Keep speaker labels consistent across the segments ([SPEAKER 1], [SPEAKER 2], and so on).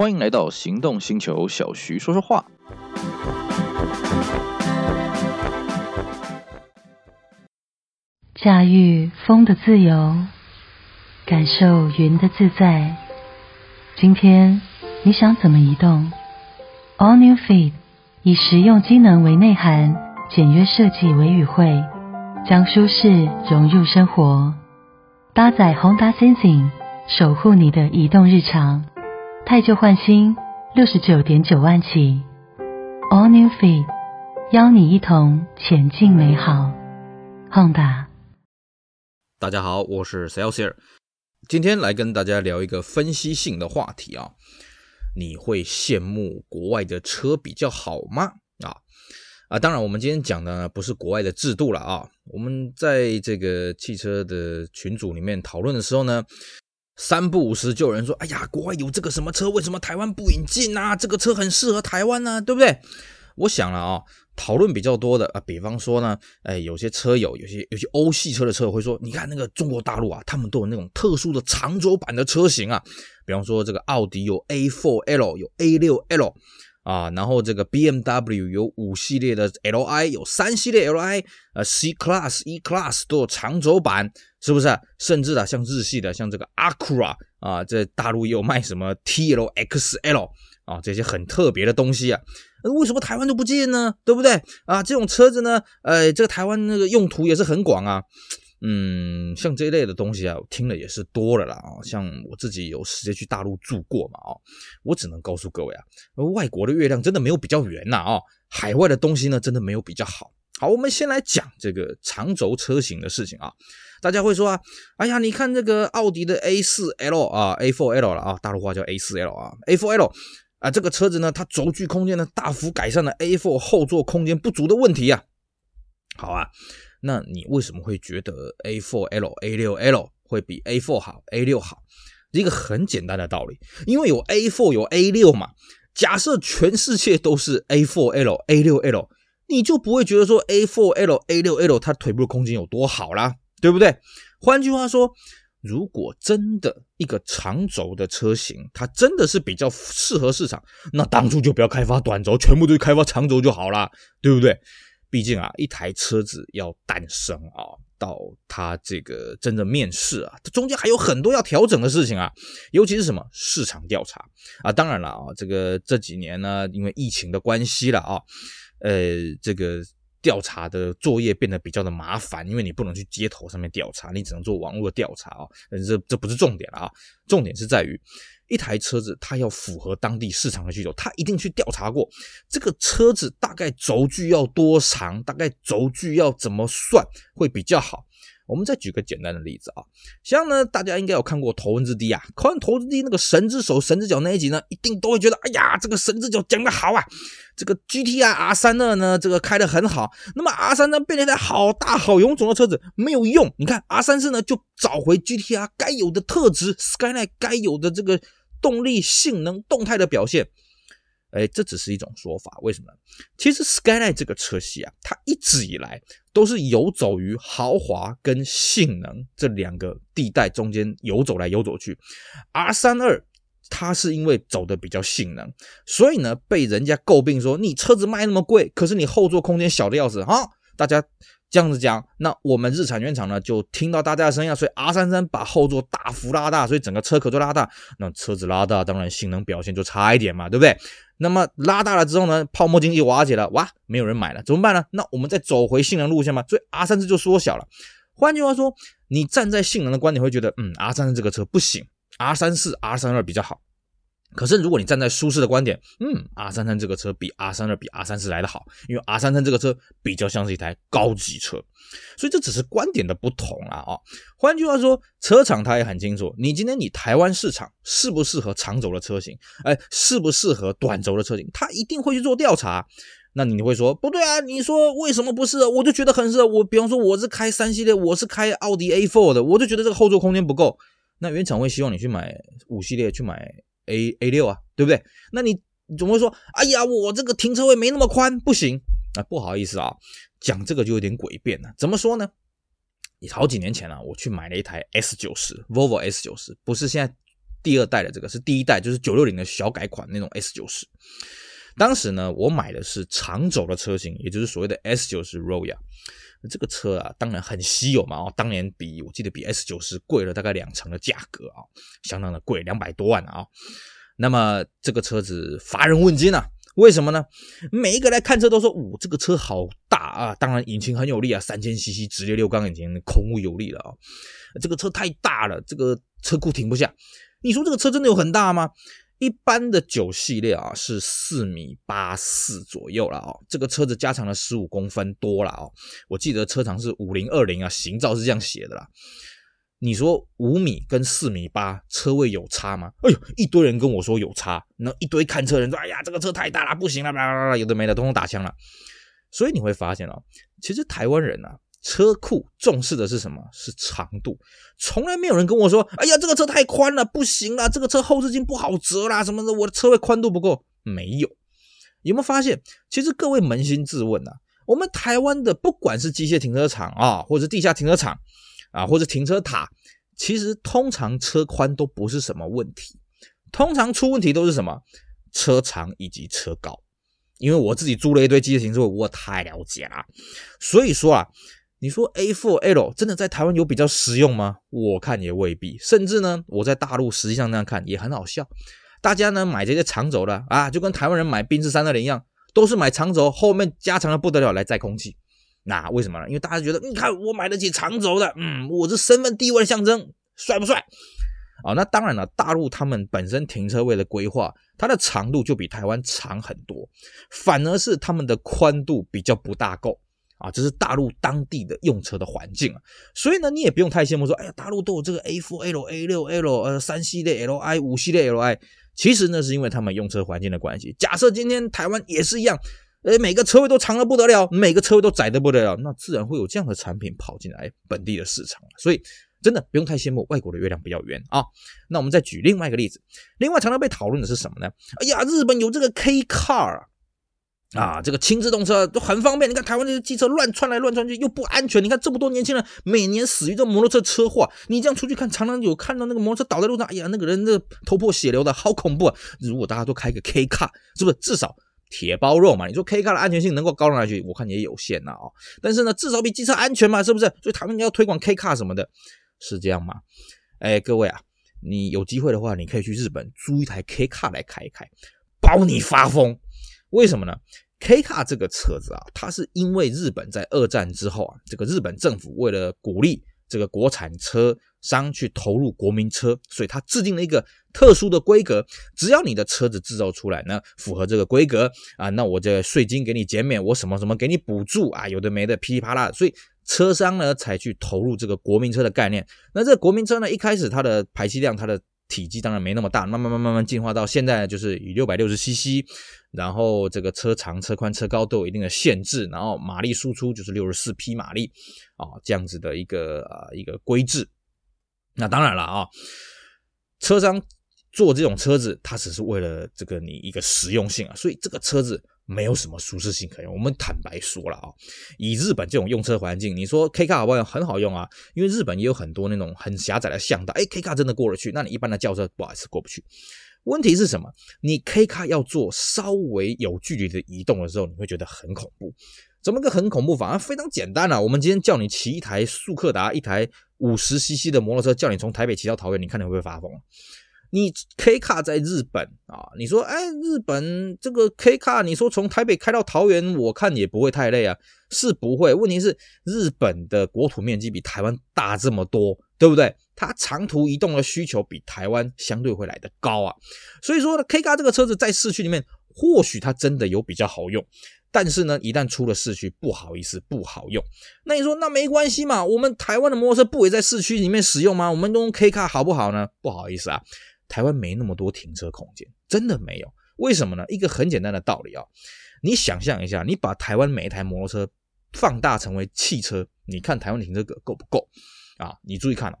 [SPEAKER 1] 欢迎来到行动星球，小徐说说话。
[SPEAKER 2] 驾驭风的自由，感受云的自在。今天你想怎么移动？All New Feet 以实用机能为内涵，简约设计为语汇，将舒适融入生活。搭载 Honda Sensing，守护你的移动日常。汰旧换新，六十九点九万起。All New Feet，邀你一同前进美好。Honda，
[SPEAKER 1] 大家好，我是 Celsius，今天来跟大家聊一个分析性的话题啊。你会羡慕国外的车比较好吗？啊啊，当然，我们今天讲的不是国外的制度了啊。我们在这个汽车的群组里面讨论的时候呢。三不五时就有人说：“哎呀，国外有这个什么车，为什么台湾不引进呢？这个车很适合台湾呢，对不对？”我想了啊，讨论比较多的啊，比方说呢，哎，有些车友，有些有些欧系车的车友会说：“你看那个中国大陆啊，他们都有那种特殊的长轴版的车型啊，比方说这个奥迪有 A4L，有 A6L。”啊，然后这个 BMW 有五系列的 Li，有三系列 Li，呃，C Class、E Class 都有长轴版，是不是？甚至啊，像日系的，像这个 Acura 啊，在大陆也有卖什么 TLXL 啊，这些很特别的东西啊，为什么台湾都不见呢？对不对？啊，这种车子呢，呃，这个台湾那个用途也是很广啊。嗯，像这一类的东西啊，我听了也是多了啦啊。像我自己有时间去大陆住过嘛啊，我只能告诉各位啊，外国的月亮真的没有比较圆呐啊，海外的东西呢真的没有比较好。好，我们先来讲这个长轴车型的事情啊。大家会说啊，哎呀，你看这个奥迪的 A 四 L 啊，A4L 了啊，大陆话叫 A 四 L 啊，A4L 啊，这个车子呢，它轴距空间呢大幅改善了 A4 后座空间不足的问题啊。好啊。那你为什么会觉得 A4L、A6L 会比 A4 好、A6 好？一个很简单的道理，因为有 A4 有 A6 嘛。假设全世界都是 A4L、A6L，你就不会觉得说 A4L、A6L 它腿部的空间有多好啦，对不对？换句话说，如果真的一个长轴的车型，它真的是比较适合市场，那当初就不要开发短轴，全部都开发长轴就好啦，对不对？毕竟啊，一台车子要诞生啊，到它这个真正面世啊，它中间还有很多要调整的事情啊，尤其是什么市场调查啊。当然了啊，这个这几年呢，因为疫情的关系了啊，呃，这个调查的作业变得比较的麻烦，因为你不能去街头上面调查，你只能做网络的调查啊。这这不是重点了啊，重点是在于。一台车子，它要符合当地市场的需求，它一定去调查过这个车子大概轴距要多长，大概轴距要怎么算会比较好。我们再举个简单的例子啊，像呢，大家应该有看过《头文字 D》啊，看完《头文字 D》那个神之手、神之脚那一集呢，一定都会觉得，哎呀，这个神之脚讲得好啊，这个 G T R R 三二呢，这个开得很好。那么 R 三呢变成一台好大好臃肿的车子没有用，你看 R 三四呢就找回 GTR 该有的特质，Skyline 该有的这个。动力、性能、动态的表现，哎，这只是一种说法。为什么？其实 Skyline 这个车系啊，它一直以来都是游走于豪华跟性能这两个地带中间游走来游走去。R32 它是因为走的比较性能，所以呢被人家诟病说，你车子卖那么贵，可是你后座空间小的要死哈，大家。这样子讲，那我们日产原厂呢就听到大家的声音，所以 R 三三把后座大幅拉大，所以整个车壳都拉大。那车子拉大，当然性能表现就差一点嘛，对不对？那么拉大了之后呢，泡沫经济瓦解了，哇，没有人买了，怎么办呢？那我们再走回性能路线嘛，所以 R 三四就缩小了。换句话说，你站在性能的观点会觉得，嗯，R 三三这个车不行，R 三四、R 三二比较好。可是，如果你站在舒适的观点，嗯，R 三三这个车比 R 三二比 R 三四来得好，因为 R 三三这个车比较像是一台高级车，所以这只是观点的不同啦啊。换句话说，车厂它也很清楚，你今天你台湾市场适不适合长轴的车型，哎，适不适合短轴的车型，它一定会去做调查。那你会说不对啊？你说为什么不是？我就觉得很适合。我比方说我是开三系列，我是开奥迪 A4 的，我就觉得这个后座空间不够。那原厂会希望你去买五系列，去买。A A 六啊，对不对？那你总会说，哎呀，我这个停车位没那么宽，不行啊，不好意思啊，讲这个就有点诡辩了。怎么说呢？好几年前啊，我去买了一台 S 九十，Volvo S 九十，不是现在第二代的这个是第一代，就是九六零的小改款那种 S 九十。当时呢，我买的是长轴的车型，也就是所谓的 S 九十 Royal。这个车啊，当然很稀有嘛，哦，当年比我记得比 S 九十贵了大概两成的价格啊，相当的贵，两百多万啊。那么这个车子乏人问津啊，为什么呢？每一个来看车都说，哦，这个车好大啊，当然引擎很有力啊，三千 CC 直列六缸引擎，空无有力了啊。这个车太大了，这个车库停不下。你说这个车真的有很大吗？一般的九系列啊是四米八四左右了哦，这个车子加长了十五公分多了哦。我记得车长是五零二零啊，行照是这样写的啦。你说五米跟四米八车位有差吗？哎呦，一堆人跟我说有差，那一堆看车人说，哎呀，这个车太大了，不行了，啦啦啦，有的没的，通通打枪了。所以你会发现哦，其实台湾人啊。车库重视的是什么？是长度。从来没有人跟我说：“哎呀，这个车太宽了，不行了，这个车后视镜不好折啦，什么的，我的车位宽度不够。”没有。有没有发现？其实各位扪心自问呐，我们台湾的不管是机械停车场啊，或者地下停车场啊，或者停车塔，其实通常车宽都不是什么问题。通常出问题都是什么？车长以及车高。因为我自己租了一堆机械停车位，我太了解了。所以说啊。你说 A4L 真的在台湾有比较实用吗？我看也未必。甚至呢，我在大陆实际上那样看也很好笑。大家呢买这些长轴的啊，就跟台湾人买宾士三二零一样，都是买长轴，后面加长的不得了来载空气。那为什么呢？因为大家觉得，你看我买得起长轴的，嗯，我是身份地位象征，帅不帅？啊，那当然了，大陆他们本身停车位的规划，它的长度就比台湾长很多，反而是他们的宽度比较不大够。啊，这是大陆当地的用车的环境啊，所以呢，你也不用太羡慕说，哎呀，大陆都有这个 A4L、A6L，呃，三系列 Li、五系列 Li，其实呢，是因为他们用车环境的关系。假设今天台湾也是一样，呃，每个车位都长得不得了，每个车位都窄得不得了，那自然会有这样的产品跑进来本地的市场。所以真的不用太羡慕外国的月亮比较圆啊。那我们再举另外一个例子，另外常常被讨论的是什么呢？哎呀，日本有这个 K Car。啊，这个轻自动车都很方便。你看台湾这些机车乱窜来乱窜去，又不安全。你看这么多年轻人每年死于这摩托车车祸，你这样出去看，常常有看到那个摩托车倒在路上，哎呀，那个人这头破血流的，好恐怖啊！如果大家都开个 K 卡是不是至少铁包肉嘛？你说 K 卡的安全性能够高到哪去？我看也有限呐啊、但是呢，至少比机车安全嘛，是不是？所以他们要推广 K 卡什么的，是这样吗？哎，各位啊，你有机会的话，你可以去日本租一台 K 卡来开一开，包你发疯。为什么呢？K car 这个车子啊，它是因为日本在二战之后啊，这个日本政府为了鼓励这个国产车商去投入国民车，所以它制定了一个特殊的规格。只要你的车子制造出来呢，符合这个规格啊，那我这税金给你减免，我什么什么给你补助啊，有的没的噼里啪啦。所以车商呢才去投入这个国民车的概念。那这国民车呢，一开始它的排气量，它的体积当然没那么大，慢慢慢慢慢进化到现在就是以六百六十 CC，然后这个车长、车宽、车高都有一定的限制，然后马力输出就是六十四匹马力啊，这样子的一个啊一个规制。那当然了啊，车商做这种车子，它只是为了这个你一个实用性啊，所以这个车子。没有什么舒适性可言。我们坦白说了啊，以日本这种用车环境，你说 K 卡好不好用？很好用啊，因为日本也有很多那种很狭窄的巷道，哎，K 卡真的过得去。那你一般的轿车不好意思过不去。问题是什么？你 K 卡要做稍微有距离的移动的时候，你会觉得很恐怖。怎么个很恐怖法？非常简单啊，我们今天叫你骑一台速克达，一台五十 CC 的摩托车，叫你从台北骑到桃园，你看你会不会发疯？你 K 卡在日本啊？你说，哎，日本这个 K 卡你说从台北开到桃园，我看也不会太累啊，是不会。问题是日本的国土面积比台湾大这么多，对不对？它长途移动的需求比台湾相对会来得高啊。所以说呢，K 卡这个车子在市区里面，或许它真的有比较好用，但是呢，一旦出了市区，不好意思，不好用。那你说那没关系嘛？我们台湾的摩托车不也在市区里面使用吗？我们用 K 卡好不好呢？不好意思啊。台湾没那么多停车空间，真的没有。为什么呢？一个很简单的道理啊，你想象一下，你把台湾每一台摩托车放大成为汽车，你看台湾停车格够不够啊？你注意看，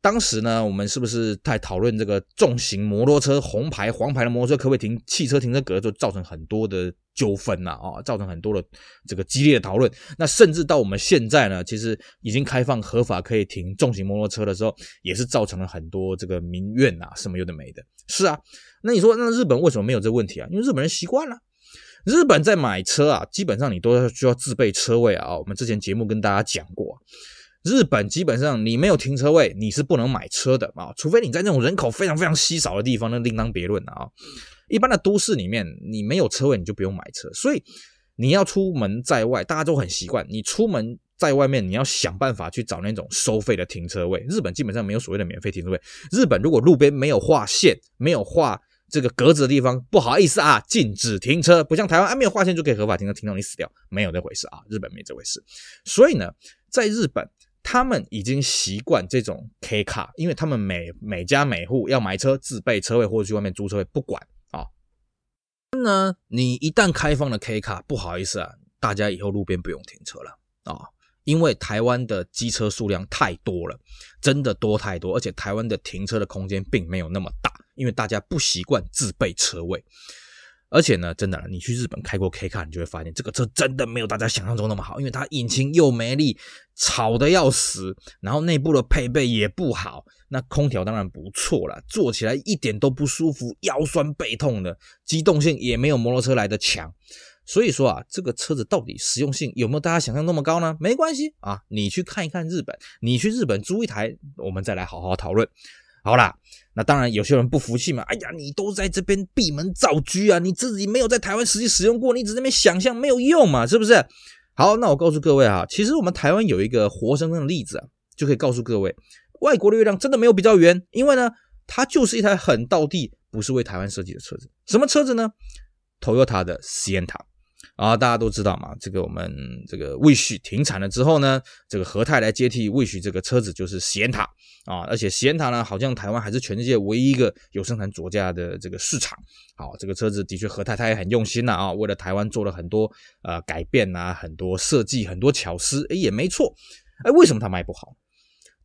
[SPEAKER 1] 当时呢，我们是不是在讨论这个重型摩托车红牌、黄牌的摩托车可不可以停汽车停车格，就造成很多的纠纷呐啊，造成很多的这个激烈的讨论。那甚至到我们现在呢，其实已经开放合法可以停重型摩托车的时候，也是造成了很多这个民怨呐，什么有的没的。是啊，那你说那日本为什么没有这个问题啊？因为日本人习惯了。日本在买车啊，基本上你都要需要自备车位啊。我们之前节目跟大家讲过。日本基本上你没有停车位，你是不能买车的啊，除非你在那种人口非常非常稀少的地方，那另当别论啊。一般的都市里面，你没有车位，你就不用买车。所以你要出门在外，大家都很习惯，你出门在外面，你要想办法去找那种收费的停车位。日本基本上没有所谓的免费停车位。日本如果路边没有画线，没有画这个格子的地方，不好意思啊，禁止停车。不像台湾啊，没有画线就可以合法停车，停到你死掉，没有这回事啊。日本没这回事。所以呢，在日本。他们已经习惯这种 K 卡，因为他们每每家每户要买车自备车位或者去外面租车位，不管那你一旦开放了 K 卡，不好意思啊，大家以后路边不用停车了啊，因为台湾的机车数量太多了，真的多太多，而且台湾的停车的空间并没有那么大，因为大家不习惯自备车位。而且呢，真的，你去日本开过 K 卡，你就会发现这个车真的没有大家想象中那么好，因为它引擎又没力，吵得要死，然后内部的配备也不好，那空调当然不错了，坐起来一点都不舒服，腰酸背痛的，机动性也没有摩托车来的强。所以说啊，这个车子到底实用性有没有大家想象那么高呢？没关系啊，你去看一看日本，你去日本租一台，我们再来好好讨论。好啦，那当然有些人不服气嘛。哎呀，你都在这边闭门造车啊，你自己没有在台湾实际使用过，你只在那边想象没有用嘛，是不是？好，那我告诉各位啊，其实我们台湾有一个活生生的例子啊，就可以告诉各位，外国的月亮真的没有比较圆，因为呢，它就是一台很道地，不是为台湾设计的车子。什么车子呢？Toyota 的 Sienna。啊，大家都知道嘛，这个我们这个 Wish 停产了之后呢，这个和泰来接替 Wish 这个车子就是 Sienna 啊，而且 Sienna 呢，好像台湾还是全世界唯一一个有生产左驾的这个市场。好，这个车子的确和泰他也很用心呐啊，为了台湾做了很多呃改变啊，很多设计，很多巧思，诶，也没错。诶，为什么它卖不好？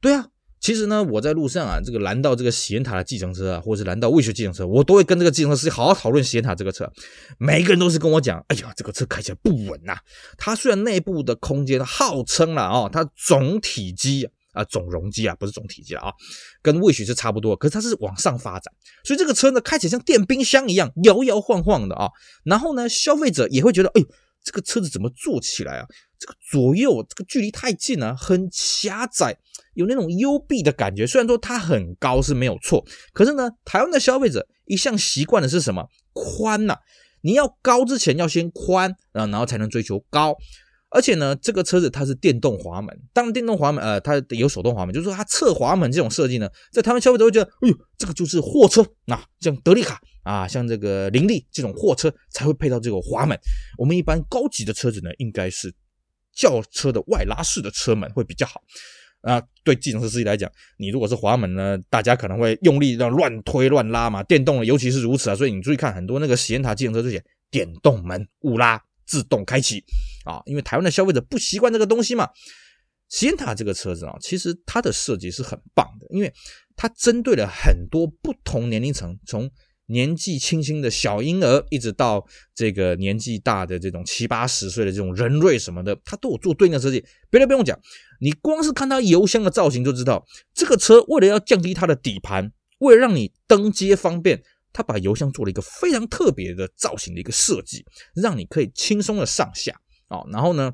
[SPEAKER 1] 对啊。其实呢，我在路上啊，这个拦到这个喜宴塔的计程车啊，或者是拦到味雪计程车，我都会跟这个计程车司机好好讨论喜宴塔这个车。每一个人都是跟我讲，哎呀，这个车开起来不稳呐。它虽然内部的空间号称了哦，它总体积啊，总容积啊，不是总体积了啊，跟味雪是差不多，可是它是往上发展，所以这个车呢，开起来像电冰箱一样摇摇晃晃的啊。然后呢，消费者也会觉得，哎呦，这个车子怎么坐起来啊？这个左右这个距离太近了，很狭窄。有那种幽闭的感觉，虽然说它很高是没有错，可是呢，台湾的消费者一向习惯的是什么？宽呐、你要高之前要先宽，然后然后才能追求高。而且呢，这个车子它是电动滑门，当然电动滑门呃，它有手动滑门，就是说它侧滑门这种设计呢，在台湾消费者会觉得，哎呦，这个就是货车啊，像德利卡啊，像这个林立这种货车才会配到这个滑门。我们一般高级的车子呢，应该是轿车的外拉式的车门会比较好。啊，对计程车司机来讲，你如果是滑门呢，大家可能会用力这样乱推乱拉嘛。电动的尤其是如此啊，所以你注意看很多那个喜宴塔计程车这些电动门误拉自动开启啊，因为台湾的消费者不习惯这个东西嘛。喜宴塔这个车子啊，其实它的设计是很棒的，因为它针对了很多不同年龄层，从年纪轻轻的小婴儿，一直到这个年纪大的这种七八十岁的这种人瑞什么的，他都有做对应的设计。别的不用讲，你光是看它油箱的造型就知道，这个车为了要降低它的底盘，为了让你登阶方便，它把油箱做了一个非常特别的造型的一个设计，让你可以轻松的上下啊。然后呢，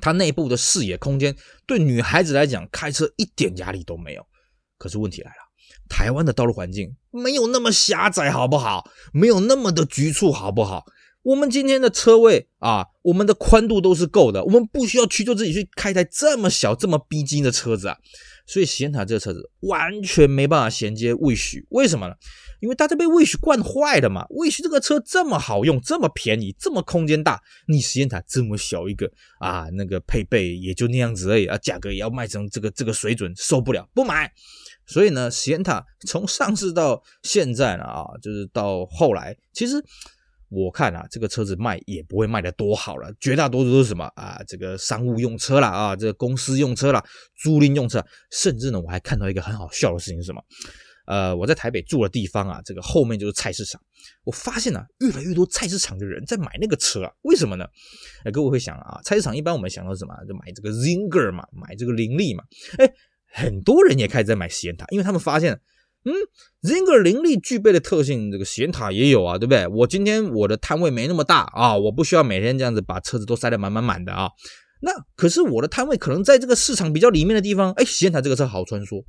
[SPEAKER 1] 它内部的视野空间对女孩子来讲开车一点压力都没有。可是问题来了。台湾的道路环境没有那么狭窄，好不好？没有那么的局促，好不好？我们今天的车位啊，我们的宽度都是够的，我们不需要屈就自己去开台这么小、这么逼近的车子啊。所以，喜宴塔这个车子完全没办法衔接 Wish，为什么呢？因为大家被 Wish 惯坏了嘛。Wish 这个车这么好用，这么便宜，这么空间大，你喜宴塔这么小一个啊，那个配备也就那样子而已啊，价格也要卖成这个这个水准，受不了，不买。所以呢，喜宴塔从上市到现在呢，啊，就是到后来，其实我看啊，这个车子卖也不会卖得多好了，绝大多数都是什么啊，这个商务用车啦，啊，这个公司用车啦，租赁用车，甚至呢，我还看到一个很好笑的事情是什么？呃，我在台北住的地方啊，这个后面就是菜市场。我发现啊，越来越多菜市场的人在买那个车啊，为什么呢？哎，各位会想啊，菜市场一般我们想到什么？就买这个 Zinger 嘛，买这个林立嘛。哎，很多人也开始在买喜宴塔，因为他们发现，嗯，Zinger 灵力具备的特性，这个喜宴塔也有啊，对不对？我今天我的摊位没那么大啊，我不需要每天这样子把车子都塞得满满满的啊。那可是我的摊位可能在这个市场比较里面的地方，哎，喜宴塔这个车好穿梭。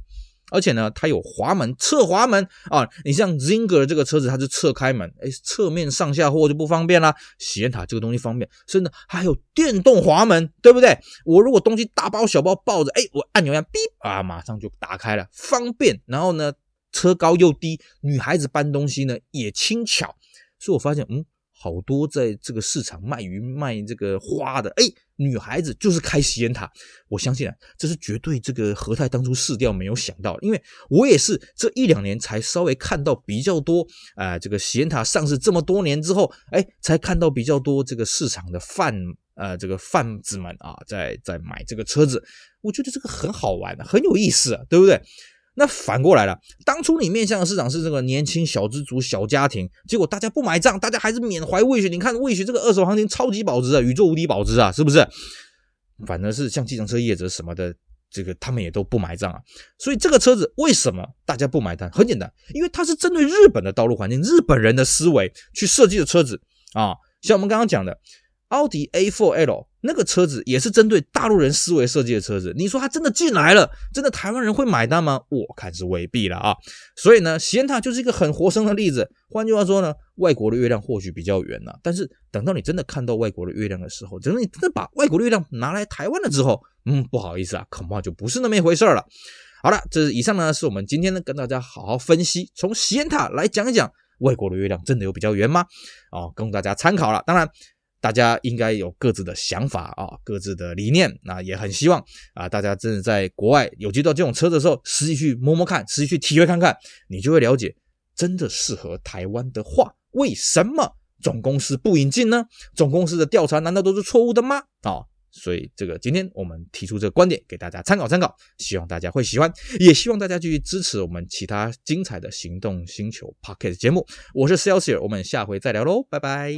[SPEAKER 1] 而且呢，它有滑门、侧滑门啊。你像 Zinger 这个车子，它是侧开门，哎，侧面上下货就不方便啦。喜宴塔这个东西方便，甚至还有电动滑门，对不对？我如果东西大包小包抱着，哎，我按钮一下，哔啊，马上就打开了，方便。然后呢，车高又低，女孩子搬东西呢也轻巧。所以我发现，嗯。好多在这个市场卖鱼卖这个花的，哎，女孩子就是开喜宴塔。我相信啊，这是绝对这个和泰当初市调没有想到，因为我也是这一两年才稍微看到比较多，啊、这个喜宴塔上市这么多年之后，哎，才看到比较多这个市场的贩，呃，这个贩子们啊，在在买这个车子。我觉得这个很好玩，很有意思，对不对？那反过来了，当初你面向的市场是这个年轻小资族、小家庭，结果大家不买账，大家还是缅怀魏雪。你看魏雪这个二手行情超级保值啊，宇宙无敌保值啊，是不是？反而是像计程车业者什么的，这个他们也都不买账啊。所以这个车子为什么大家不买单？很简单，因为它是针对日本的道路环境、日本人的思维去设计的车子啊。像我们刚刚讲的。奥迪 A4L 那个车子也是针对大陆人思维设计的车子，你说它真的进来了，真的台湾人会买单吗？我看是未必了啊。所以呢，喜宴塔就是一个很活生的例子。换句话说呢，外国的月亮或许比较圆呐，但是等到你真的看到外国的月亮的时候，等到你真的把外国的月亮拿来台湾了之后，嗯，不好意思啊，恐怕就不是那么一回事了。好了，这以上呢，是我们今天呢跟大家好好分析，从喜宴塔来讲一讲外国的月亮真的有比较圆吗？哦，供大家参考了。当然。大家应该有各自的想法啊，各自的理念，那也很希望啊，大家真的在国外有接到这种车的时候，实际去摸摸看，实际去体会看看，你就会了解，真的适合台湾的话，为什么总公司不引进呢？总公司的调查难道都是错误的吗？啊？所以，这个今天我们提出这个观点给大家参考参考，希望大家会喜欢，也希望大家继续支持我们其他精彩的行动星球 p o c k e t 节目。我是 Celsius，我们下回再聊喽，拜拜。